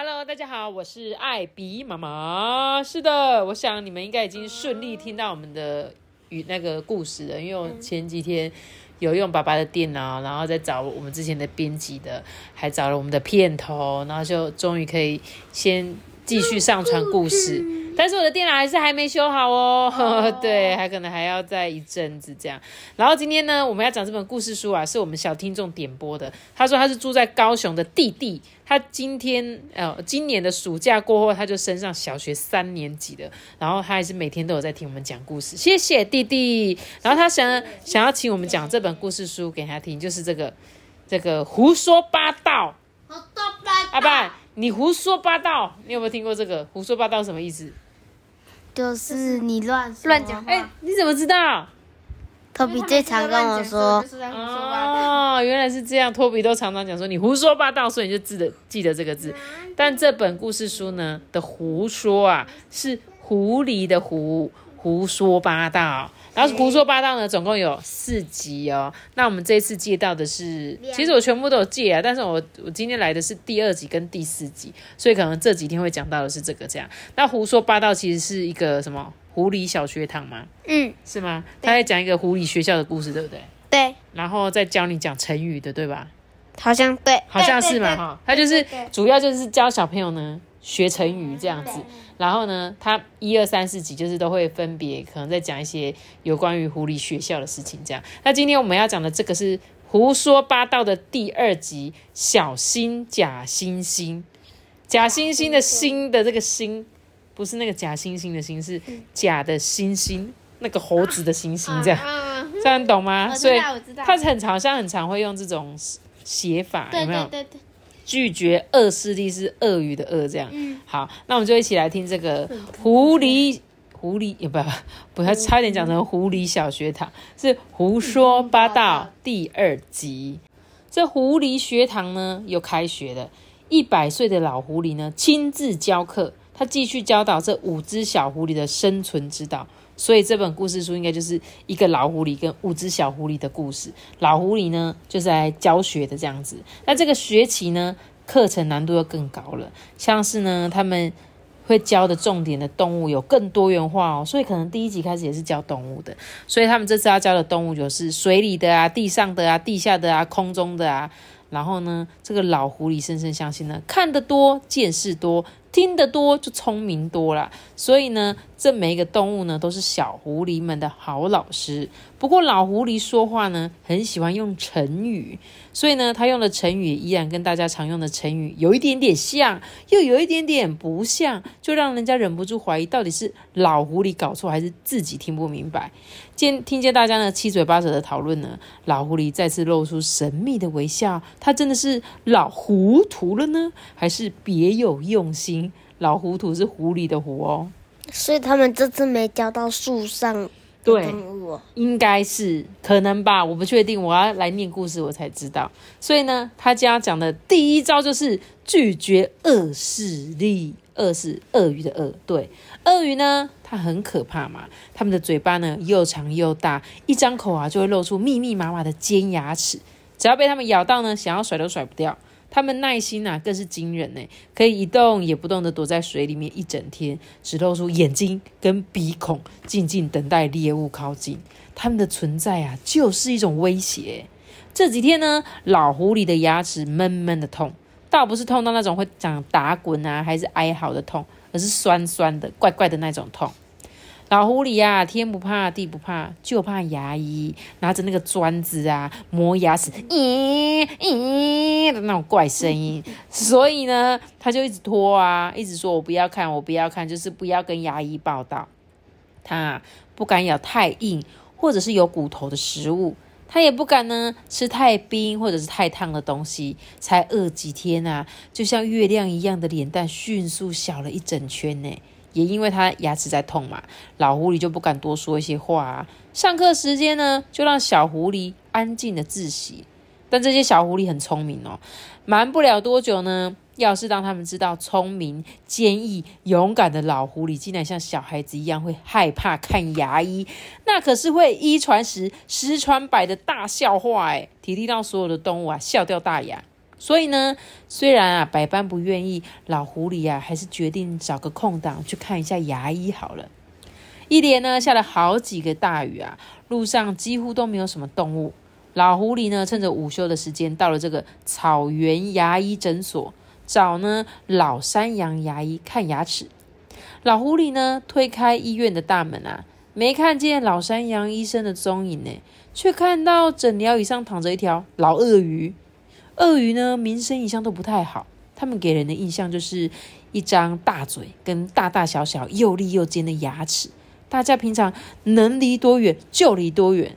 Hello，大家好，我是艾比妈妈。是的，我想你们应该已经顺利听到我们的与那个故事了，因为我前几天有用爸爸的电脑，然后再找我们之前的编辑的，还找了我们的片头，然后就终于可以先继续上传故事。但是我的电脑还是还没修好哦，对，还可能还要再一阵子这样。然后今天呢，我们要讲这本故事书啊，是我们小听众点播的。他说他是住在高雄的弟弟，他今天呃今年的暑假过后，他就升上小学三年级了。然后他还是每天都有在听我们讲故事，谢谢弟弟。然后他想想要请我们讲这本故事书给他听，就是这个这个胡说八道。阿爸，你胡说八道，你有没有听过这个胡说八道什么意思？就是你乱乱讲哎、你怎么知道？托比最常跟我说，哦，原来是这样。托比都常常讲说你胡说八道，所以你就记得记得这个字。但这本故事书呢的胡说啊，是狐狸的狐，胡说八道。然后胡说八道呢，总共有四集哦。那我们这一次借到的是，其实我全部都有借啊，但是我我今天来的是第二集跟第四集，所以可能这几天会讲到的是这个这样。那胡说八道其实是一个什么狐狸小学堂吗？嗯，是吗？他在讲一个狐狸学校的故事，对不对？对，然后再教你讲成语的，对吧？好像对，好像是嘛，哈。他就是主要就是教小朋友呢学成语这样子。然后呢，他一二三四集就是都会分别可能在讲一些有关于狐狸学校的事情这样。那今天我们要讲的这个是胡说八道的第二集，小心假惺惺。假惺惺的惺的这个惺，不是那个假惺惺的惺，是假的星星，那个猴子的星星这样。嗯，这样懂吗？所以他很常，好像很常会用这种写法，有没有？对对对，拒绝恶势力是鳄鱼的鳄，这样。嗯好，那我们就一起来听这个狐狸。狐狸也不 不要差点讲成狐狸小学堂，是胡说八道第二集。这狐狸学堂呢又开学了，一百岁的老狐狸呢亲自教课，他继续教导这五只小狐狸的生存之道。所以这本故事书应该就是一个老狐狸跟五只小狐狸的故事。老狐狸呢就是来教学的这样子。那这个学期呢课程难度又更高了，像是呢他们会教的重点的动物有更多元化哦，所以可能第一集开始也是教动物的。所以他们这次要教的动物就是水里的啊、地上的啊、地下的啊、空中的啊。然后呢，这个老狐狸深深相信呢，看得多，见识多，听得多就聪明多啦。所以呢，这每一个动物呢，都是小狐狸们的好老师。不过老狐狸说话呢，很喜欢用成语，所以呢，他用的成语依然跟大家常用的成语有一点点像，又有一点点不像，就让人家忍不住怀疑，到底是老狐狸搞错，还是自己听不明白。见听见大家呢七嘴八舌的讨论呢，老狐狸再次露出神秘的微笑。他真的是老糊涂了呢，还是别有用心？老糊涂是狐狸的狐哦，所以他们这次没教到树上对，应该是可能吧，我不确定，我要来念故事我才知道。所以呢，他家讲的第一招就是拒绝恶势力，恶是鳄鱼的鳄，对，鳄鱼呢，它很可怕嘛，它们的嘴巴呢又长又大，一张口啊就会露出密密麻麻的尖牙齿，只要被它们咬到呢，想要甩都甩不掉。它们耐心啊更是惊人呢，可以一动也不动的躲在水里面一整天，只露出眼睛跟鼻孔，静静等待猎物靠近。它们的存在啊，就是一种威胁。这几天呢，老狐狸的牙齿闷闷的痛，倒不是痛到那种会长打滚啊，还是哀嚎的痛，而是酸酸的、怪怪的那种痛。老狐狸啊，天不怕地不怕，就怕牙医，拿着那个钻子啊磨牙齿，咦咦的那种怪声音。所以呢，他就一直拖啊，一直说我不要看，我不要看，就是不要跟牙医报道。他不敢咬太硬或者是有骨头的食物，他也不敢呢吃太冰或者是太烫的东西。才饿几天啊，就像月亮一样的脸蛋迅速小了一整圈呢。也因为他牙齿在痛嘛，老狐狸就不敢多说一些话啊。上课时间呢，就让小狐狸安静的自习。但这些小狐狸很聪明哦，瞒不了多久呢。要是让他们知道聪明、坚毅、勇敢的老狐狸竟然像小孩子一样会害怕看牙医，那可是会一传十、十传百的大笑话哎，体力让所有的动物啊笑掉大牙。所以呢，虽然啊百般不愿意，老狐狸啊还是决定找个空档去看一下牙医好了。一连呢下了好几个大雨啊，路上几乎都没有什么动物。老狐狸呢趁着午休的时间到了这个草原牙医诊所。找呢老山羊牙医看牙齿，老狐狸呢推开医院的大门啊，没看见老山羊医生的踪影呢，却看到诊疗椅上躺着一条老鳄鱼。鳄鱼呢名声一向都不太好，它们给人的印象就是一张大嘴跟大大小小又利又尖的牙齿，大家平常能离多远就离多远。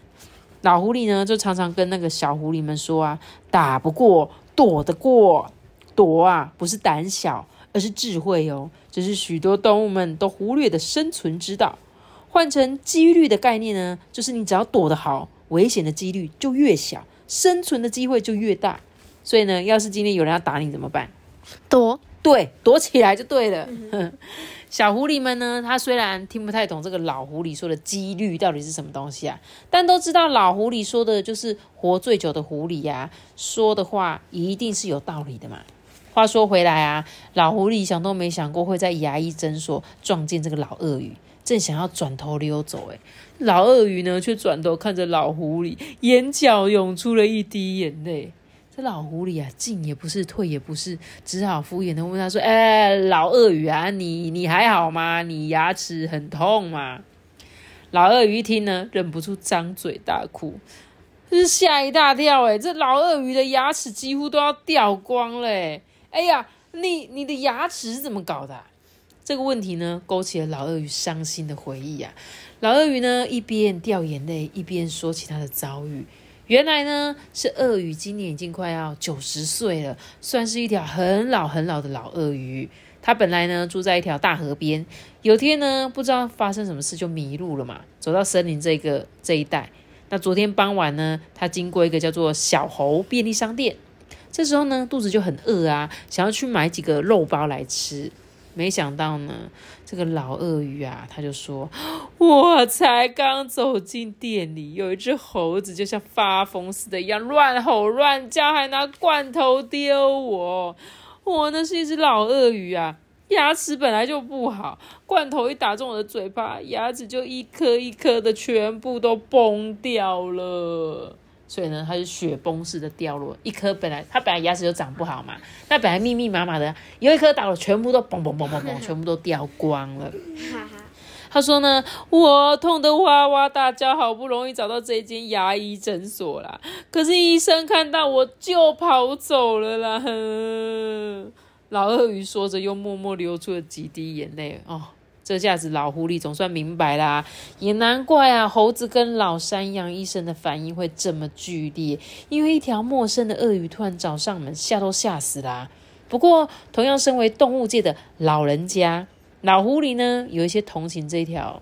老狐狸呢就常常跟那个小狐狸们说啊，打不过躲得过。躲啊，不是胆小，而是智慧哦。这是许多动物们都忽略的生存之道。换成几率的概念呢，就是你只要躲得好，危险的几率就越小，生存的机会就越大。所以呢，要是今天有人要打你怎么办？躲，对，躲起来就对了。小狐狸们呢，他虽然听不太懂这个老狐狸说的几率到底是什么东西啊，但都知道老狐狸说的就是活最久的狐狸呀，说的话一定是有道理的嘛。话说回来啊，老狐狸想都没想过会在牙医诊所撞见这个老鳄鱼，正想要转头溜走，诶老鳄鱼呢却转头看着老狐狸，眼角涌出了一滴眼泪。这老狐狸啊，进也不是，退也不是，只好敷衍的问他说：“哎，老鳄鱼啊，你你还好吗？你牙齿很痛吗？”老鳄鱼一听呢，忍不住张嘴大哭。是吓一大跳，哎，这老鳄鱼的牙齿几乎都要掉光了，哎。呀，你你的牙齿是怎么搞的？这个问题呢，勾起了老鳄鱼伤心的回忆啊。老鳄鱼呢，一边掉眼泪，一边说起他的遭遇。原来呢，是鳄鱼今年已经快要九十岁了，算是一条很老很老的老鳄鱼。它本来呢，住在一条大河边。有天呢，不知道发生什么事，就迷路了嘛。走到森林这个这一带，那昨天傍晚呢，它经过一个叫做小猴便利商店。这时候呢，肚子就很饿啊，想要去买几个肉包来吃。没想到呢，这个老鳄鱼啊，他就说：“我才刚走进店里，有一只猴子就像发疯似的一样乱吼乱叫，还拿罐头丢我。我呢是一只老鳄鱼啊，牙齿本来就不好，罐头一打中我的嘴巴，牙齿就一颗一颗的全部都崩掉了。”所以呢，它是雪崩式的掉落，一颗本来它本来牙齿就长不好嘛，那本来密密麻麻的，有一颗倒了，全部都嘣嘣嘣嘣嘣，全部都掉光了。他说呢，我痛得哇哇大叫，好不容易找到这间牙医诊所啦，可是医生看到我就跑走了啦。老鳄鱼说着，又默默流出了几滴眼泪哦。这下子老狐狸总算明白啦，也难怪啊，猴子跟老山羊医生的反应会这么剧烈，因为一条陌生的鳄鱼突然找上门，吓都吓死啦。不过，同样身为动物界的老人家，老狐狸呢，有一些同情这条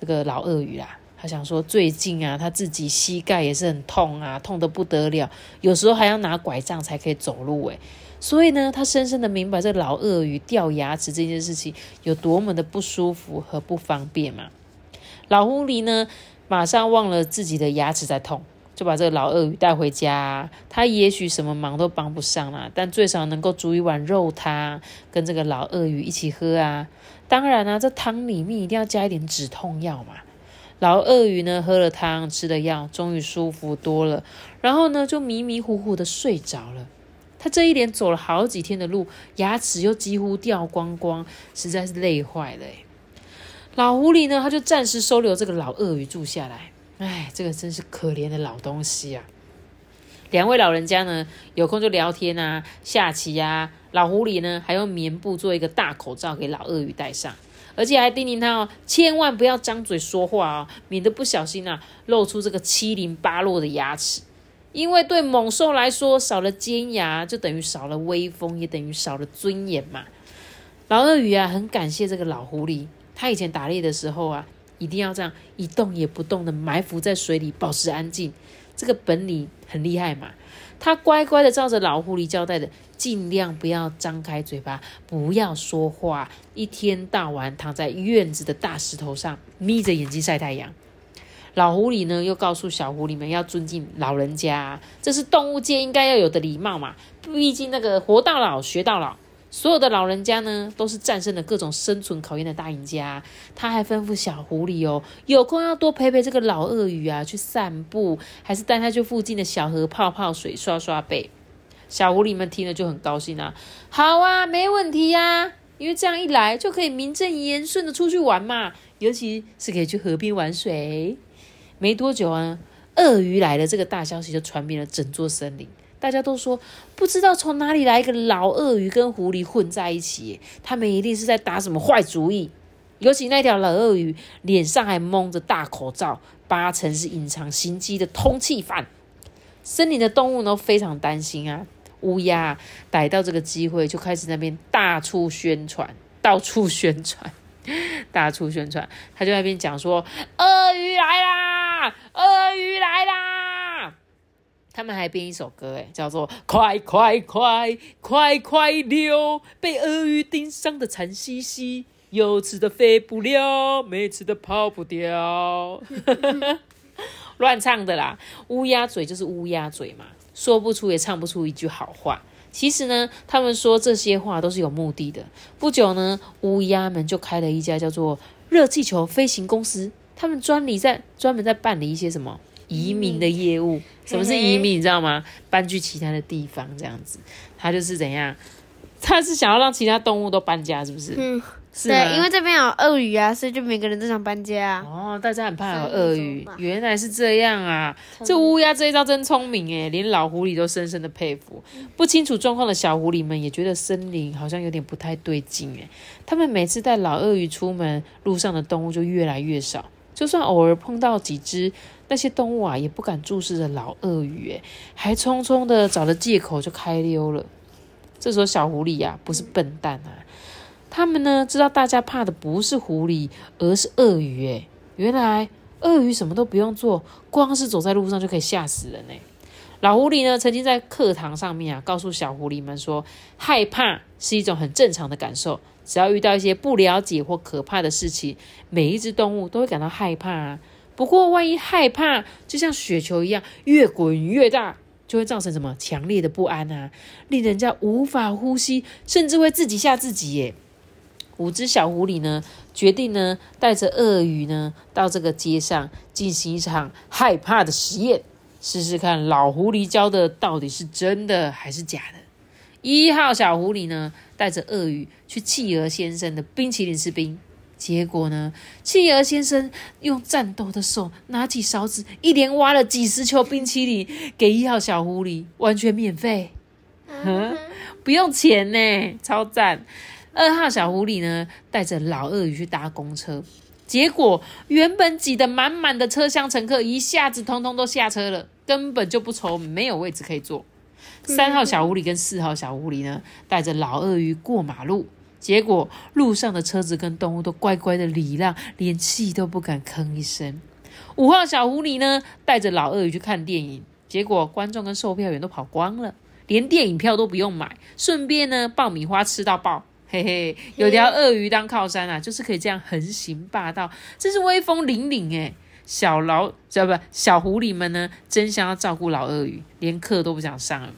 这个老鳄鱼啦。他想说，最近啊，他自己膝盖也是很痛啊，痛得不得了，有时候还要拿拐杖才可以走路诶。所以呢，他深深的明白这老鳄鱼掉牙齿这件事情有多么的不舒服和不方便嘛。老狐狸呢，马上忘了自己的牙齿在痛，就把这个老鳄鱼带回家。他也许什么忙都帮不上啦，但最少能够煮一碗肉汤，跟这个老鳄鱼一起喝啊。当然啊，这汤里面一定要加一点止痛药嘛。老鳄鱼呢，喝了汤，吃了药，终于舒服多了，然后呢，就迷迷糊糊的睡着了。他这一连走了好几天的路，牙齿又几乎掉光光，实在是累坏了。老狐狸呢，他就暂时收留这个老鳄鱼住下来。哎，这个真是可怜的老东西啊！两位老人家呢，有空就聊天啊，下棋啊。老狐狸呢，还用棉布做一个大口罩给老鳄鱼戴上，而且还叮咛他哦，千万不要张嘴说话哦，免得不小心啊，露出这个七零八落的牙齿。因为对猛兽来说，少了尖牙就等于少了威风，也等于少了尊严嘛。老鳄鱼啊，很感谢这个老狐狸，他以前打猎的时候啊，一定要这样一动也不动的埋伏在水里，保持安静，这个本领很厉害嘛。他乖乖的照着老狐狸交代的，尽量不要张开嘴巴，不要说话，一天到晚躺在院子的大石头上，眯着眼睛晒太阳。老狐狸呢，又告诉小狐狸们要尊敬老人家，这是动物界应该要有的礼貌嘛。毕竟那个活到老学到老，所有的老人家呢，都是战胜了各种生存考验的大赢家。他还吩咐小狐狸哦，有空要多陪陪这个老鳄鱼啊，去散步，还是带他去附近的小河泡泡水、刷刷背。小狐狸们听了就很高兴啊，好啊，没问题呀，因为这样一来就可以名正言顺的出去玩嘛，尤其是可以去河边玩水。没多久啊，鳄鱼来了，这个大消息就传遍了整座森林。大家都说，不知道从哪里来一个老鳄鱼跟狐狸混在一起，他们一定是在打什么坏主意。尤其那条老鳄鱼脸上还蒙着大口罩，八成是隐藏行迹的通缉犯。森林的动物都非常担心啊。乌鸦逮到这个机会，就开始那边大处宣传，到处宣传。大出宣传，他就在那边讲说：“鳄鱼来啦，鳄鱼来啦！”他们还编一首歌，哎，叫做“快快快快快溜，被鳄鱼盯上的惨兮兮，有吃的飞不了，没吃的跑不掉。”乱唱的啦，乌鸦嘴就是乌鸦嘴嘛，说不出也唱不出一句好话。其实呢，他们说这些话都是有目的的。不久呢，乌鸦们就开了一家叫做“热气球飞行公司”，他们专理在专门在办理一些什么移民的业务。什么是移民？你知道吗？搬去其他的地方这样子。他就是怎样？他是想要让其他动物都搬家，是不是？嗯。对，因为这边有鳄鱼啊，所以就每个人都想搬家啊。哦，大家很怕有鳄鱼，原来是这样啊！这乌鸦这一招真聪明诶，连老狐狸都深深的佩服。不清楚状况的小狐狸们也觉得森林好像有点不太对劲诶。他们每次带老鳄鱼出门，路上的动物就越来越少，就算偶尔碰到几只，那些动物啊也不敢注视着老鳄鱼，诶，还匆匆的找了借口就开溜了。这时候小狐狸呀，不是笨蛋啊。他们呢知道大家怕的不是狐狸，而是鳄鱼。诶，原来鳄鱼什么都不用做，光是走在路上就可以吓死人呢。老狐狸呢曾经在课堂上面啊，告诉小狐狸们说，害怕是一种很正常的感受。只要遇到一些不了解或可怕的事情，每一只动物都会感到害怕啊。不过万一害怕就像雪球一样越滚越大，就会造成什么强烈的不安啊，令人家无法呼吸，甚至会自己吓自己耶。五只小狐狸呢，决定呢带着鳄鱼呢到这个街上进行一场害怕的实验，试试看老狐狸教的到底是真的还是假的。一号小狐狸呢带着鳄鱼去企鹅先生的冰淇淋吃冰，结果呢，企鹅先生用颤抖的手拿起勺子，一连挖了几十球冰淇淋给一号小狐狸，完全免费，不用钱呢，超赞。二号小狐狸呢，带着老鳄鱼去搭公车，结果原本挤得满满的车厢乘客一下子通通都下车了，根本就不愁没有位置可以坐。三号小狐狸跟四号小狐狸呢，带着老鳄鱼过马路，结果路上的车子跟动物都乖乖的礼让，连气都不敢吭一声。五号小狐狸呢，带着老鳄鱼去看电影，结果观众跟售票员都跑光了，连电影票都不用买，顺便呢爆米花吃到爆。嘿嘿，有条鳄鱼当靠山啊，就是可以这样横行霸道，真是威风凛凛诶小老，知道不？小狐狸们呢，真想要照顾老鳄鱼，连课都不想上了。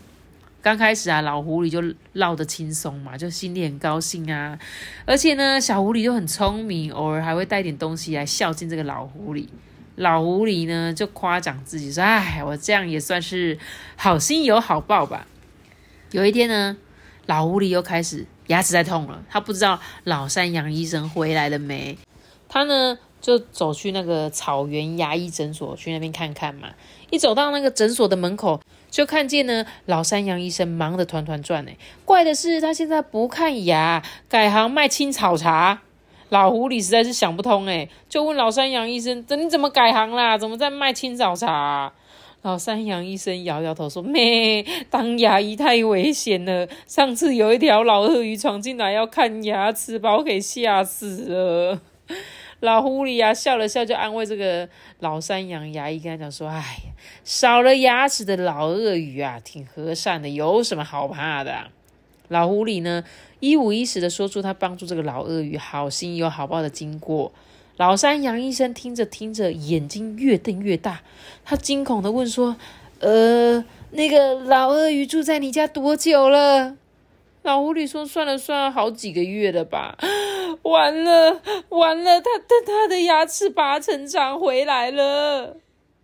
刚开始啊，老狐狸就唠得轻松嘛，就心里很高兴啊。而且呢，小狐狸就很聪明，偶尔还会带点东西来孝敬这个老狐狸。老狐狸呢，就夸奖自己说：“哎，我这样也算是好心有好报吧。”有一天呢，老狐狸又开始。牙齿在痛了，他不知道老山羊医生回来了没。他呢就走去那个草原牙医诊所去那边看看嘛。一走到那个诊所的门口，就看见呢老山羊医生忙得团团转呢。怪的是他现在不看牙，改行卖青草茶。老狐狸实在是想不通哎，就问老山羊医生：“你怎么改行啦？怎么在卖青草茶？”老山羊医生摇摇头说：“咩，当牙医太危险了。上次有一条老鳄鱼闯进来要看牙齿，把我给吓死了。”老狐狸呀笑了笑，就安慰这个老山羊牙医，跟他讲说：“哎，少了牙齿的老鳄鱼啊，挺和善的，有什么好怕的？”老狐狸呢，一五一十的说出他帮助这个老鳄鱼好心有好报的经过。老山羊医生听着听着，眼睛越瞪越大，他惊恐的问说：“呃，那个老鳄鱼住在你家多久了？”老狐狸说：“算了算了，好几个月了吧。”完了完了，他的他的牙齿拔成长回来了。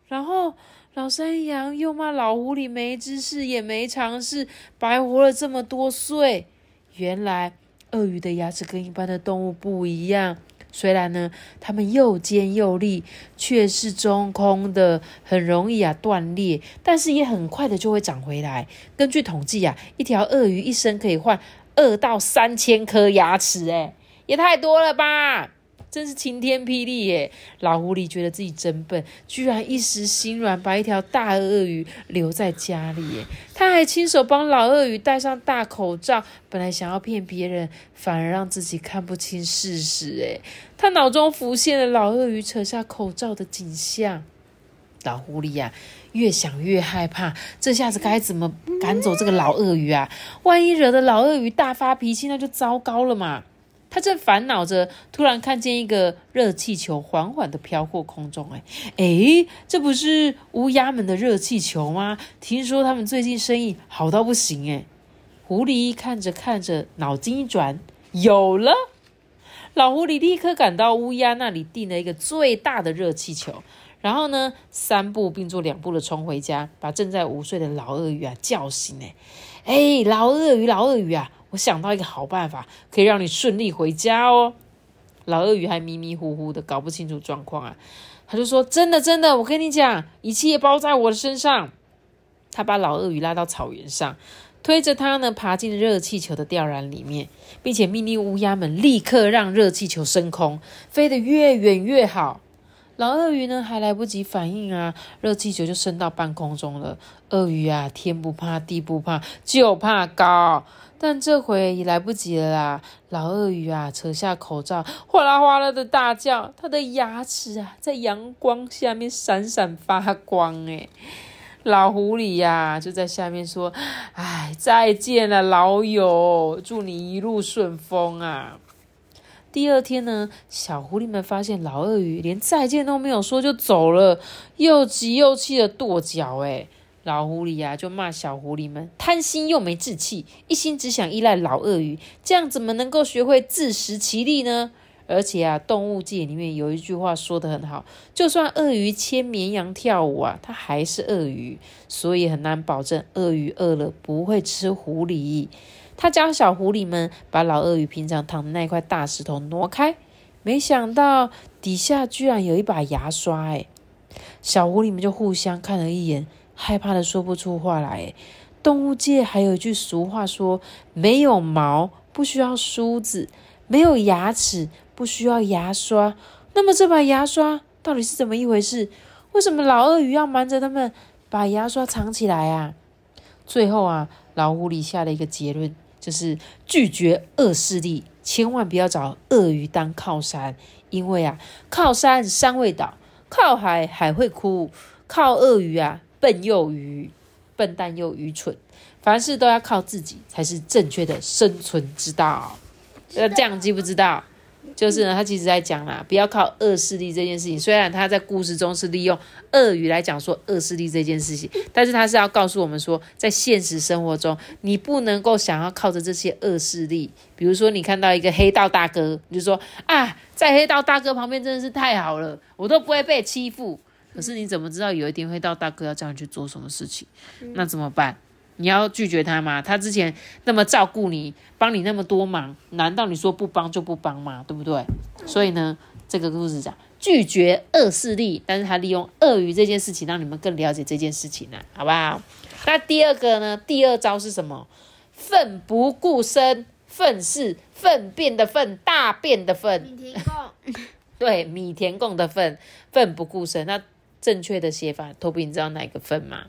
然后老山羊又骂老狐狸没知识也没尝试，白活了这么多岁。原来鳄鱼的牙齿跟一般的动物不一样。虽然呢，它们又尖又利，却是中空的，很容易啊断裂，但是也很快的就会长回来。根据统计啊，一条鳄鱼一生可以换二到三千颗牙齿，诶也太多了吧！真是晴天霹雳耶！老狐狸觉得自己真笨，居然一时心软，把一条大鳄鱼留在家里。耶，他还亲手帮老鳄鱼戴上大口罩，本来想要骗别人，反而让自己看不清事实。哎，他脑中浮现了老鳄鱼扯下口罩的景象。老狐狸呀，越想越害怕，这下子该怎么赶走这个老鳄鱼啊？万一惹得老鳄鱼大发脾气，那就糟糕了嘛！他正烦恼着，突然看见一个热气球缓缓的飘过空中。哎哎，这不是乌鸦们的热气球吗？听说他们最近生意好到不行。哎，狐狸看着看着，脑筋一转，有了！老狐狸立刻赶到乌鸦那里订了一个最大的热气球，然后呢，三步并作两步的冲回家，把正在午睡的老鳄鱼啊叫醒。哎哎，老鳄鱼，老鳄鱼啊！想到一个好办法，可以让你顺利回家哦。老鳄鱼还迷迷糊糊的，搞不清楚状况啊。他就说：“真的，真的，我跟你讲，一切包在我的身上。”他把老鳄鱼拉到草原上，推着它呢，爬进热气球的吊篮里面，并且命令乌鸦们立刻让热气球升空，飞得越远越好。老鳄鱼呢，还来不及反应啊，热气球就升到半空中了。鳄鱼啊，天不怕地不怕，就怕高。但这回也来不及了啦！老鳄鱼啊，扯下口罩，哗啦哗啦的大叫，它的牙齿啊，在阳光下面闪闪发光。诶老狐狸呀，就在下面说：“哎，再见了，老友，祝你一路顺风啊！”第二天呢，小狐狸们发现老鳄鱼连再见都没有说就走了，又急又气的跺脚。诶老狐狸呀，就骂小狐狸们贪心又没志气，一心只想依赖老鳄鱼，这样怎么能够学会自食其力呢？而且啊，动物界里面有一句话说的很好，就算鳄鱼牵绵羊跳舞啊，它还是鳄鱼，所以很难保证鳄鱼饿了不会吃狐狸。他教小狐狸们把老鳄鱼平常躺的那块大石头挪开，没想到底下居然有一把牙刷，哎，小狐狸们就互相看了一眼。害怕的说不出话来。动物界还有一句俗话说：“没有毛不需要梳子，没有牙齿不需要牙刷。”那么这把牙刷到底是怎么一回事？为什么老鳄鱼要瞒着他们把牙刷藏起来啊？最后啊，老狐狸下了一个结论，就是拒绝恶势力，千万不要找鳄鱼当靠山，因为啊，靠山山会倒，靠海海会枯，靠鳄鱼啊。笨又愚，笨蛋又愚蠢，凡事都要靠自己才是正确的生存之道。那这样记不知道？就是呢，他其实在讲啦，不要靠恶势力这件事情。虽然他在故事中是利用鳄鱼来讲说恶势力这件事情，但是他是要告诉我们说，在现实生活中，你不能够想要靠着这些恶势力。比如说，你看到一个黑道大哥，你就说啊，在黑道大哥旁边真的是太好了，我都不会被欺负。可是你怎么知道有一天会到大哥要叫你去做什么事情？那怎么办？你要拒绝他吗？他之前那么照顾你，帮你那么多忙，难道你说不帮就不帮吗？对不对？所以呢，这个故事讲拒绝恶势力，但是他利用鳄鱼这件事情让你们更了解这件事情呢，好不好？那第二个呢？第二招是什么？奋不顾身，粪是粪便的粪，大便的粪。米田共，对，米田共的粪，奋不顾身。那正确的写法，托比你知道哪个奋吗？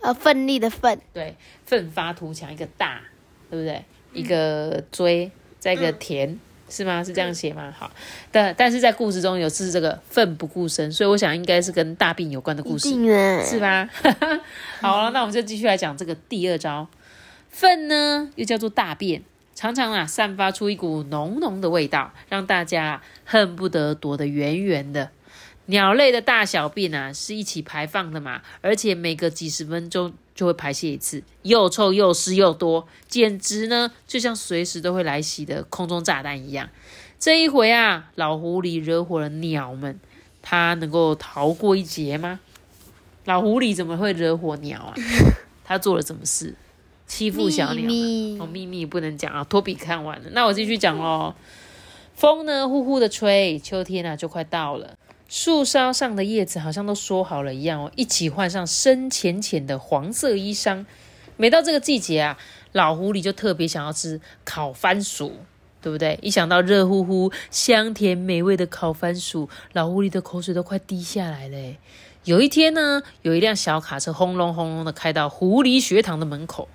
呃，奋力的奋，对，奋发图强，一个大，对不对？一个追，再一个田，是吗？是这样写吗？好，但但是在故事中有是这个奋不顾身，所以我想应该是跟大病有关的故事，是吧？好了，那我们就继续来讲这个第二招，粪呢又叫做大便，常常啊散发出一股浓浓的味道，让大家恨不得躲得远远的。鸟类的大小便啊，是一起排放的嘛，而且每隔几十分钟就会排泄一次，又臭又湿又多，简直呢就像随时都会来袭的空中炸弹一样。这一回啊，老狐狸惹火了鸟们，它能够逃过一劫吗？老狐狸怎么会惹火鸟啊？他做了什么事？欺负小鸟？哦，秘密不能讲啊。托比看完了，那我继续讲喽。风呢呼呼的吹，秋天啊就快到了。树梢上的叶子好像都说好了一样哦，一起换上深浅浅的黄色衣裳。每到这个季节啊，老狐狸就特别想要吃烤番薯，对不对？一想到热乎乎、香甜美味的烤番薯，老狐狸的口水都快滴下来了。有一天呢，有一辆小卡车轰隆轰隆的开到狐狸学堂的门口，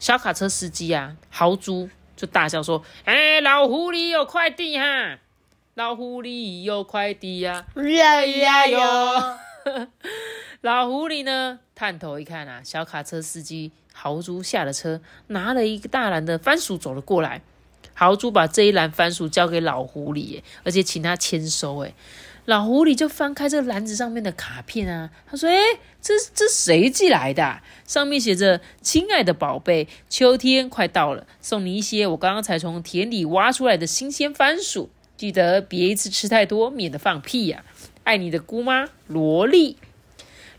小卡车司机啊，豪猪就大笑说：“哎，老狐狸有快递哈！”老狐狸有快递呀，呀呀哟！老狐狸呢，探头一看啊，小卡车司机豪猪下了车，拿了一个大篮的番薯走了过来。豪猪把这一篮番薯交给老狐狸，而且请他签收。哎，老狐狸就翻开这个篮子上面的卡片啊，他说：“哎，这这谁寄来的？上面写着：亲爱的宝贝，秋天快到了，送你一些我刚刚才从田里挖出来的新鲜番薯。”记得别一次吃太多，免得放屁呀！爱你的姑妈萝莉。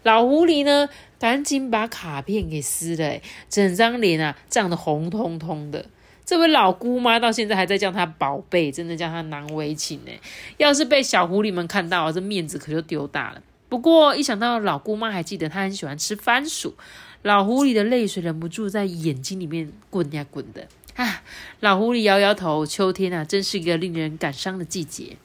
老狐狸呢，赶紧把卡片给撕了，整张脸啊涨得红彤彤的。这位老姑妈到现在还在叫他宝贝，真的叫他难为情呢。要是被小狐狸们看到，这面子可就丢大了。不过一想到老姑妈还记得他很喜欢吃番薯，老狐狸的泪水忍不住在眼睛里面滚呀滚的。啊，老狐狸摇摇头。秋天啊，真是一个令人感伤的季节。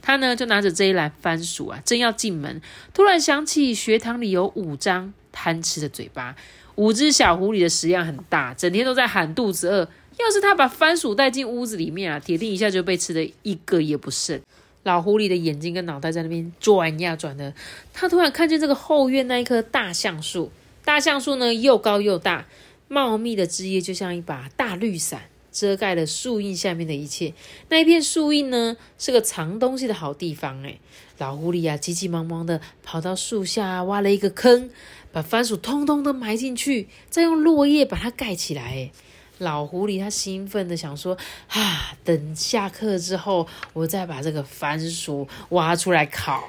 他呢，就拿着这一篮番薯啊，正要进门，突然想起学堂里有五张贪吃的嘴巴。五只小狐狸的食量很大，整天都在喊肚子饿。要是他把番薯带进屋子里面啊，铁定一下就被吃的一个也不剩。老狐狸的眼睛跟脑袋在那边转呀转的。他突然看见这个后院那一棵大橡树，大橡树呢又高又大。茂密的枝叶就像一把大绿伞，遮盖了树荫下面的一切。那一片树荫呢，是个藏东西的好地方。哎，老狐狸啊，急急忙忙的跑到树下，挖了一个坑，把番薯通通都埋进去，再用落叶把它盖起来。老狐狸他兴奋的想说：“啊，等下课之后，我再把这个番薯挖出来烤。”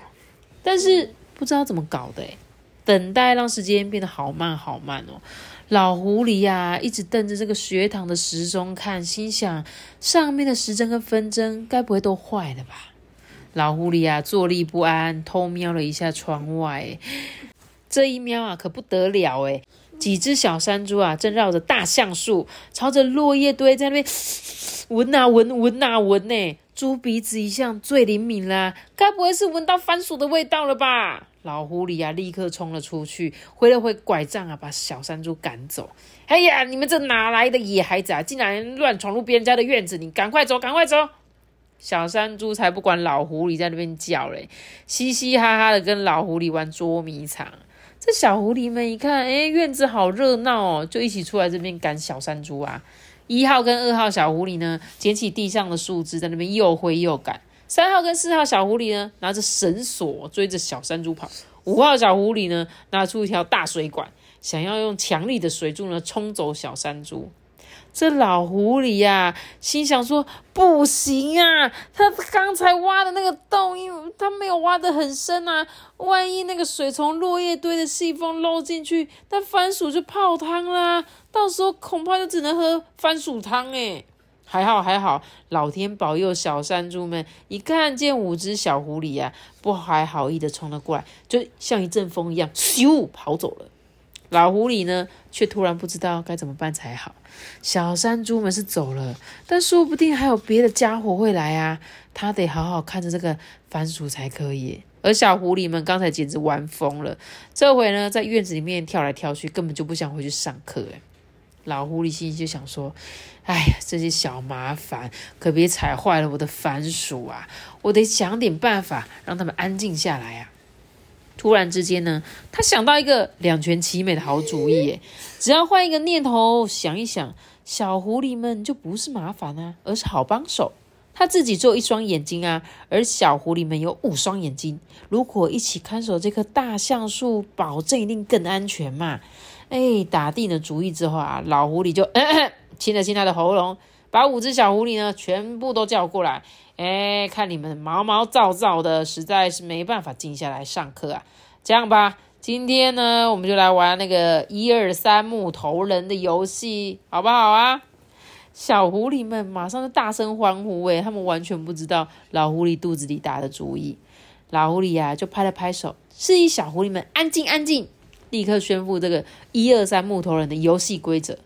但是不知道怎么搞的，等待让时间变得好慢好慢哦。老狐狸呀，一直瞪着这个学堂的时钟看，心想：上面的时针跟分针该不会都坏了吧？老狐狸呀，坐立不安，偷瞄了一下窗外。这一瞄啊，可不得了诶几只小山猪啊，正绕着大橡树，朝着落叶堆在那边闻啊闻，闻啊闻呢。猪鼻子一向最灵敏啦，该不会是闻到番薯的味道了吧？老狐狸啊，立刻冲了出去，挥了挥拐杖啊，把小山猪赶走。哎呀，你们这哪来的野孩子啊，竟然乱闯入别人家的院子！你赶快走，赶快走！小山猪才不管老狐狸在那边叫嘞，嘻嘻哈哈的跟老狐狸玩捉迷藏。这小狐狸们一看，哎，院子好热闹哦，就一起出来这边赶小山猪啊。一号跟二号小狐狸呢，捡起地上的树枝，在那边又挥又赶。三号跟四号小狐狸呢，拿着绳索追着小山猪跑。五号小狐狸呢，拿出一条大水管，想要用强力的水柱呢冲走小山猪。这老狐狸呀，心想说：不行啊，他刚才挖的那个洞，因为他没有挖得很深啊，万一那个水从落叶堆的细缝漏进去，那番薯就泡汤啦，到时候恐怕就只能喝番薯汤诶还好还好，老天保佑！小山猪们一看见五只小狐狸啊，不怀好意的冲了过来，就像一阵风一样，咻跑走了。老狐狸呢，却突然不知道该怎么办才好。小山猪们是走了，但说不定还有别的家伙会来啊！他得好好看着这个番薯才可以。而小狐狸们刚才简直玩疯了，这回呢，在院子里面跳来跳去，根本就不想回去上课。哎，老狐狸心里就想说：“哎呀，这些小麻烦可别踩坏了我的番薯啊！我得想点办法让他们安静下来啊！”突然之间呢，他想到一个两全其美的好主意，只要换一个念头想一想，小狐狸们就不是麻烦啊，而是好帮手。他自己只有一双眼睛啊，而小狐狸们有五双眼睛，如果一起看守这棵大橡树，保证一定更安全嘛。哎，打定了主意之后啊，老狐狸就 亲了亲他的喉咙，把五只小狐狸呢全部都叫过来。哎，看你们毛毛躁躁的，实在是没办法静下来上课啊。这样吧，今天呢，我们就来玩那个一二三木头人的游戏，好不好啊？小狐狸们马上就大声欢呼，哎，他们完全不知道老狐狸肚子里打的主意。老狐狸呀，就拍了拍手，示意小狐狸们安静安静，立刻宣布这个一二三木头人的游戏规则。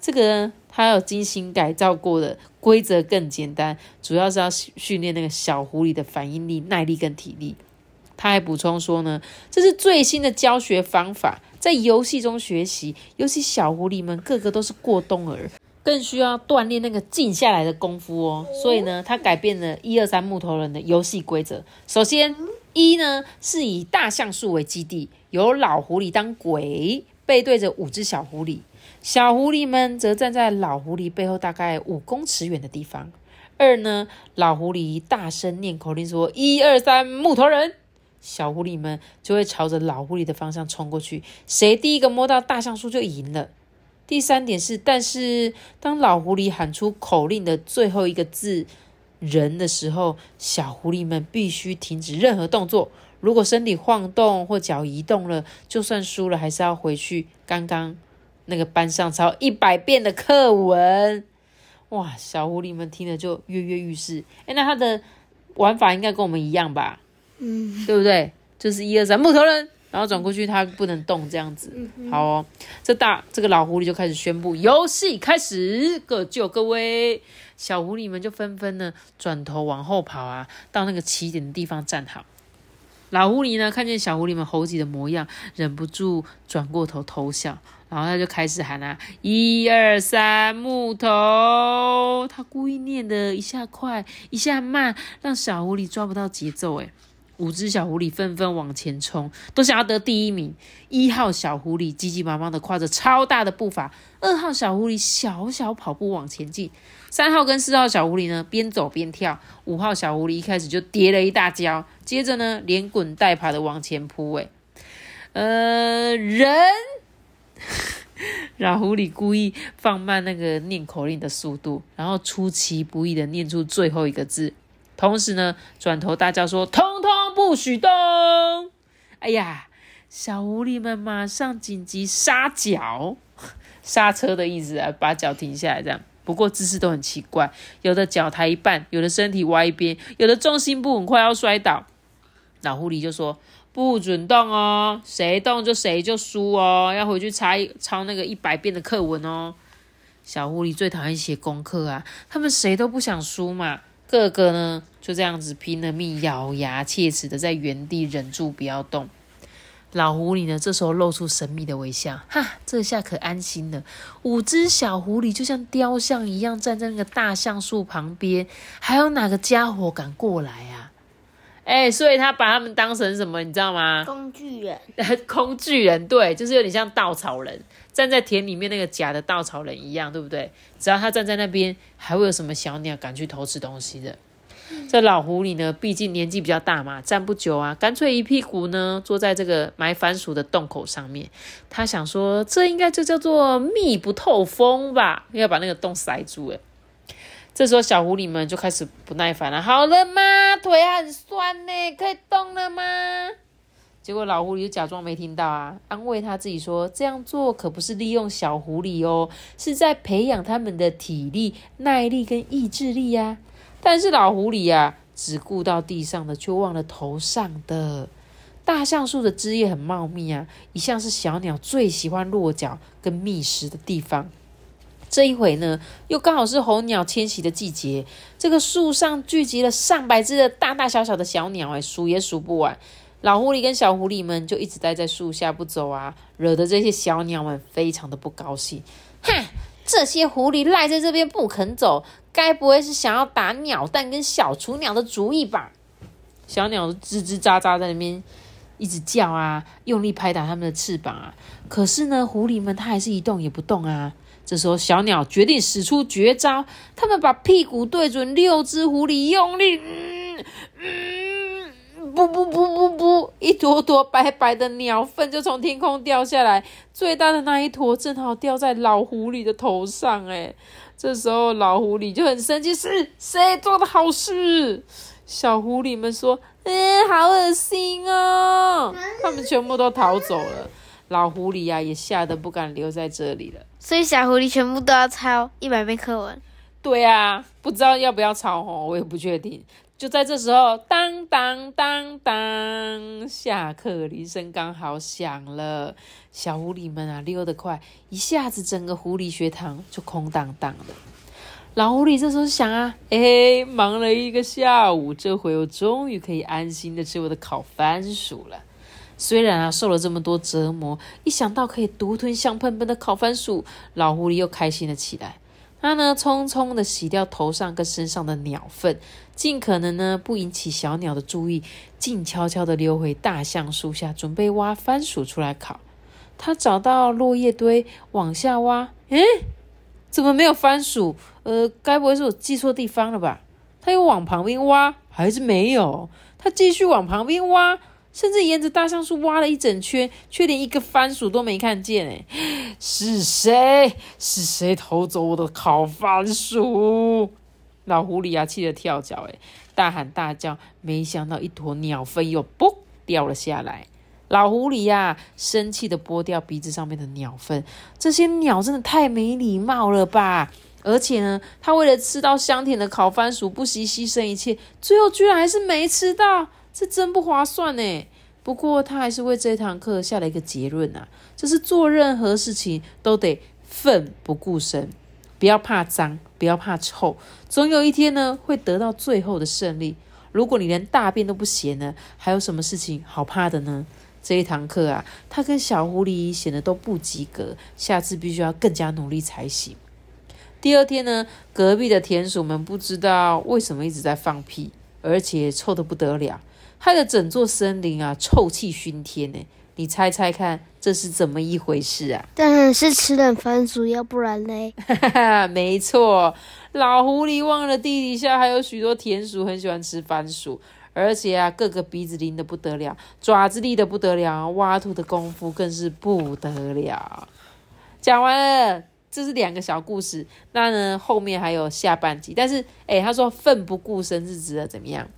这个呢。他有精心改造过的规则更简单，主要是要训练那个小狐狸的反应力、耐力跟体力。他还补充说呢，这是最新的教学方法，在游戏中学习，尤其小狐狸们个个都是过冬儿，更需要锻炼那个静下来的功夫哦。所以呢，他改变了一二三木头人的游戏规则。首先，一呢是以大橡树为基地，由老狐狸当鬼，背对着五只小狐狸。小狐狸们则站在老狐狸背后大概五公尺远的地方。二呢，老狐狸大声念口令说：“一二三，木头人！”小狐狸们就会朝着老狐狸的方向冲过去，谁第一个摸到大橡树就赢了。第三点是，但是当老狐狸喊出口令的最后一个字“人”的时候，小狐狸们必须停止任何动作。如果身体晃动或脚移动了，就算输了，还是要回去刚刚。那个班上抄一百遍的课文，哇！小狐狸们听了就跃跃欲试。哎，那它的玩法应该跟我们一样吧？嗯，对不对？就是一二三木头人，然后转过去，它不能动这样子。好哦，这大这个老狐狸就开始宣布游戏开始，各就各位。小狐狸们就纷纷呢转头往后跑啊，到那个起点的地方站好。老狐狸呢看见小狐狸们猴急的模样，忍不住转过头偷笑。然后他就开始喊啊，一二三，木头。他故意念的一下快，一下慢，让小狐狸抓不到节奏。诶五只小狐狸纷纷往前冲，都想要得第一名。一号小狐狸急急忙忙的跨着超大的步伐，二号小狐狸小小跑步往前进，三号跟四号小狐狸呢边走边跳，五号小狐狸一开始就跌了一大跤，接着呢连滚带爬的往前扑。诶呃，人。老狐狸故意放慢那个念口令的速度，然后出其不意的念出最后一个字，同时呢，转头大叫说：“通通不许动！”哎呀，小狐狸们马上紧急刹脚，刹车的意思啊，把脚停下来这样。不过姿势都很奇怪，有的脚抬一半，有的身体歪一边，有的重心不稳，快要摔倒。老狐狸就说。不准动哦，谁动就谁就输哦，要回去抄抄那个一百遍的课文哦。小狐狸最讨厌写功课啊，他们谁都不想输嘛，个个呢就这样子拼了命，咬牙切齿的在原地忍住不要动。老狐狸呢这时候露出神秘的微笑，哈，这下可安心了。五只小狐狸就像雕像一样站在那个大橡树旁边，还有哪个家伙敢过来啊？哎，所以他把他们当成什么，你知道吗？工具人。工具人，对，就是有点像稻草人，站在田里面那个假的稻草人一样，对不对？只要他站在那边，还会有什么小鸟敢去偷吃东西的？这老狐狸呢，毕竟年纪比较大嘛，站不久啊，干脆一屁股呢坐在这个埋番薯的洞口上面。他想说，这应该就叫做密不透风吧？要把那个洞塞住，哎。这时候，小狐狸们就开始不耐烦了。好了吗？腿很酸呢，可以动了吗？结果老狐狸就假装没听到啊，安慰他自己说：“这样做可不是利用小狐狸哦，是在培养他们的体力、耐力跟意志力呀。”但是老狐狸呀，只顾到地上的，却忘了头上的。大橡树的枝叶很茂密啊，一向是小鸟最喜欢落脚跟觅食的地方。这一回呢，又刚好是候鸟迁徙的季节，这个树上聚集了上百只的大大小小的小鸟，哎，数也数不完。老狐狸跟小狐狸们就一直待在树下不走啊，惹得这些小鸟们非常的不高兴。哼，这些狐狸赖在这边不肯走，该不会是想要打鸟蛋跟小雏鸟的主意吧？小鸟吱吱喳喳在那边一直叫啊，用力拍打它们的翅膀啊。可是呢，狐狸们它还是一动也不动啊。这时候，小鸟决定使出绝招。他们把屁股对准六只狐狸，用力，嗯嗯，不不不不不，一坨坨白白的鸟粪就从天空掉下来。最大的那一坨正好掉在老狐狸的头上。哎，这时候老狐狸就很生气：是谁做的好事？小狐狸们说：“嗯，好恶心哦！”他们全部都逃走了。老狐狸呀，也吓得不敢留在这里了。所以小狐狸全部都要抄一百遍课文。对啊，不知道要不要抄哦，我也不确定。就在这时候，当当当当，下课铃声刚好响了。小狐狸们啊，溜得快，一下子整个狐狸学堂就空荡荡的。老狐狸这时候想啊，哎，忙了一个下午，这回我终于可以安心的吃我的烤番薯了。虽然啊受了这么多折磨，一想到可以独吞香喷喷的烤番薯，老狐狸又开心了起来。他呢匆匆的洗掉头上跟身上的鸟粪，尽可能呢不引起小鸟的注意，静悄悄的溜回大橡树下，准备挖番薯出来烤。他找到落叶堆，往下挖，诶，怎么没有番薯？呃，该不会是我记错地方了吧？他又往旁边挖，还是没有。他继续往旁边挖。甚至沿着大橡树挖了一整圈，却连一个番薯都没看见。哎，是谁？是谁偷走我的烤番薯？老狐狸啊，气得跳脚，哎，大喊大叫。没想到一坨鸟粪又嘣掉了下来。老狐狸呀，生气的拨掉鼻子上面的鸟粪。这些鸟真的太没礼貌了吧！而且呢，它为了吃到香甜的烤番薯，不惜牺牲一切，最后居然还是没吃到。这真不划算呢。不过他还是为这堂课下了一个结论啊，就是做任何事情都得奋不顾身，不要怕脏，不要怕臭，总有一天呢会得到最后的胜利。如果你连大便都不嫌呢，还有什么事情好怕的呢？这一堂课啊，他跟小狐狸显得都不及格，下次必须要更加努力才行。第二天呢，隔壁的田鼠们不知道为什么一直在放屁，而且臭得不得了。害得整座森林啊，臭气熏天呢！你猜猜看，这是怎么一回事啊？当然是吃了番薯，要不然嘞？哈哈，没错，老狐狸忘了地底下还有许多田鼠很喜欢吃番薯，而且啊，个个鼻子灵的不得了，爪子利的不得了，挖土的功夫更是不得了。讲完了，这是两个小故事。那呢，后面还有下半集。但是，哎，他说奋不顾身是指的怎么样？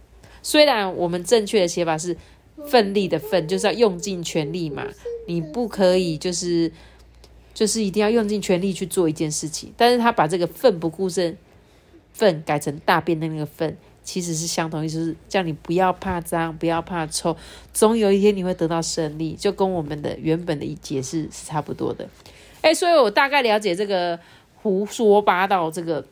虽然我们正确的写法是“奋力”的“奋”，就是要用尽全力嘛，你不可以就是就是一定要用尽全力去做一件事情。但是他把这个“奋不顾身”“奋”改成大便的那个“奋”，其实是相同意思，是叫你不要怕脏，不要怕臭，总有一天你会得到胜利，就跟我们的原本的解释是差不多的。哎，所以我大概了解这个胡说八道这个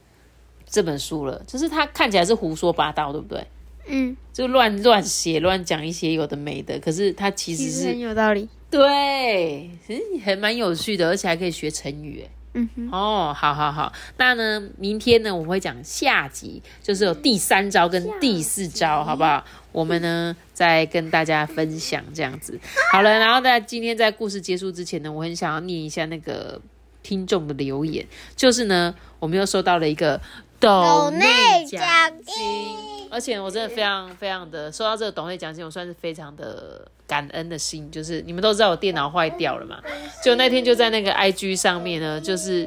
这本书了，就是它看起来是胡说八道，对不对？嗯，就乱乱写、乱讲一些有的没的，可是它其实是很有道理，对，嗯，还蛮有趣的，而且还可以学成语，嗯哼，哦，好好好，那呢，明天呢，我会讲下集，就是有第三招跟第四招，好不好？我们呢，再跟大家分享这样子。好了，然后在今天在故事结束之前呢，我很想要念一下那个听众的留言，就是呢，我们又收到了一个抖内奖金。而且我真的非常非常的收到这个董会奖金，我算是非常的感恩的心。就是你们都知道我电脑坏掉了嘛，就那天就在那个 IG 上面呢，就是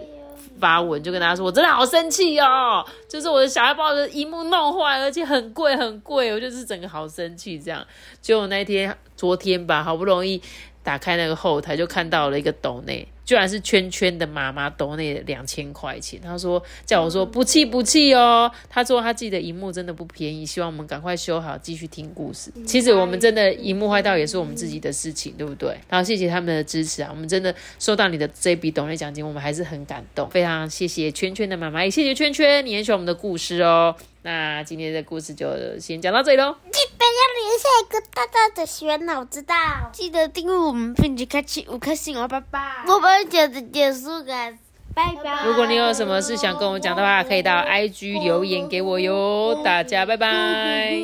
发文就跟大家说，我真的好生气哦，就是我的小孩把我的荧幕弄坏，而且很贵很贵，我就是整个好生气这样。就那天昨天吧，好不容易打开那个后台，就看到了一个抖内，居然是圈圈的妈妈兜那两千块钱，他说叫我说不气不气哦。他说他自己的荧幕真的不便宜，希望我们赶快修好，继续听故事。其实我们真的荧幕坏掉也是我们自己的事情，对不对？然后谢谢他们的支持啊，我们真的收到你的这笔董内奖金，我们还是很感动，非常谢谢圈圈的妈妈，也谢谢圈圈，你很喜欢我们的故事哦。那今天的故事就先讲到这里喽。记得要留下一个大大的旋脑，知道？记得订阅我们，并且开启五颗星哦，拜拜。我们就结束了，拜拜。如果你有什么事想跟我讲的话，可以到 IG 留言给我哟。大家拜拜。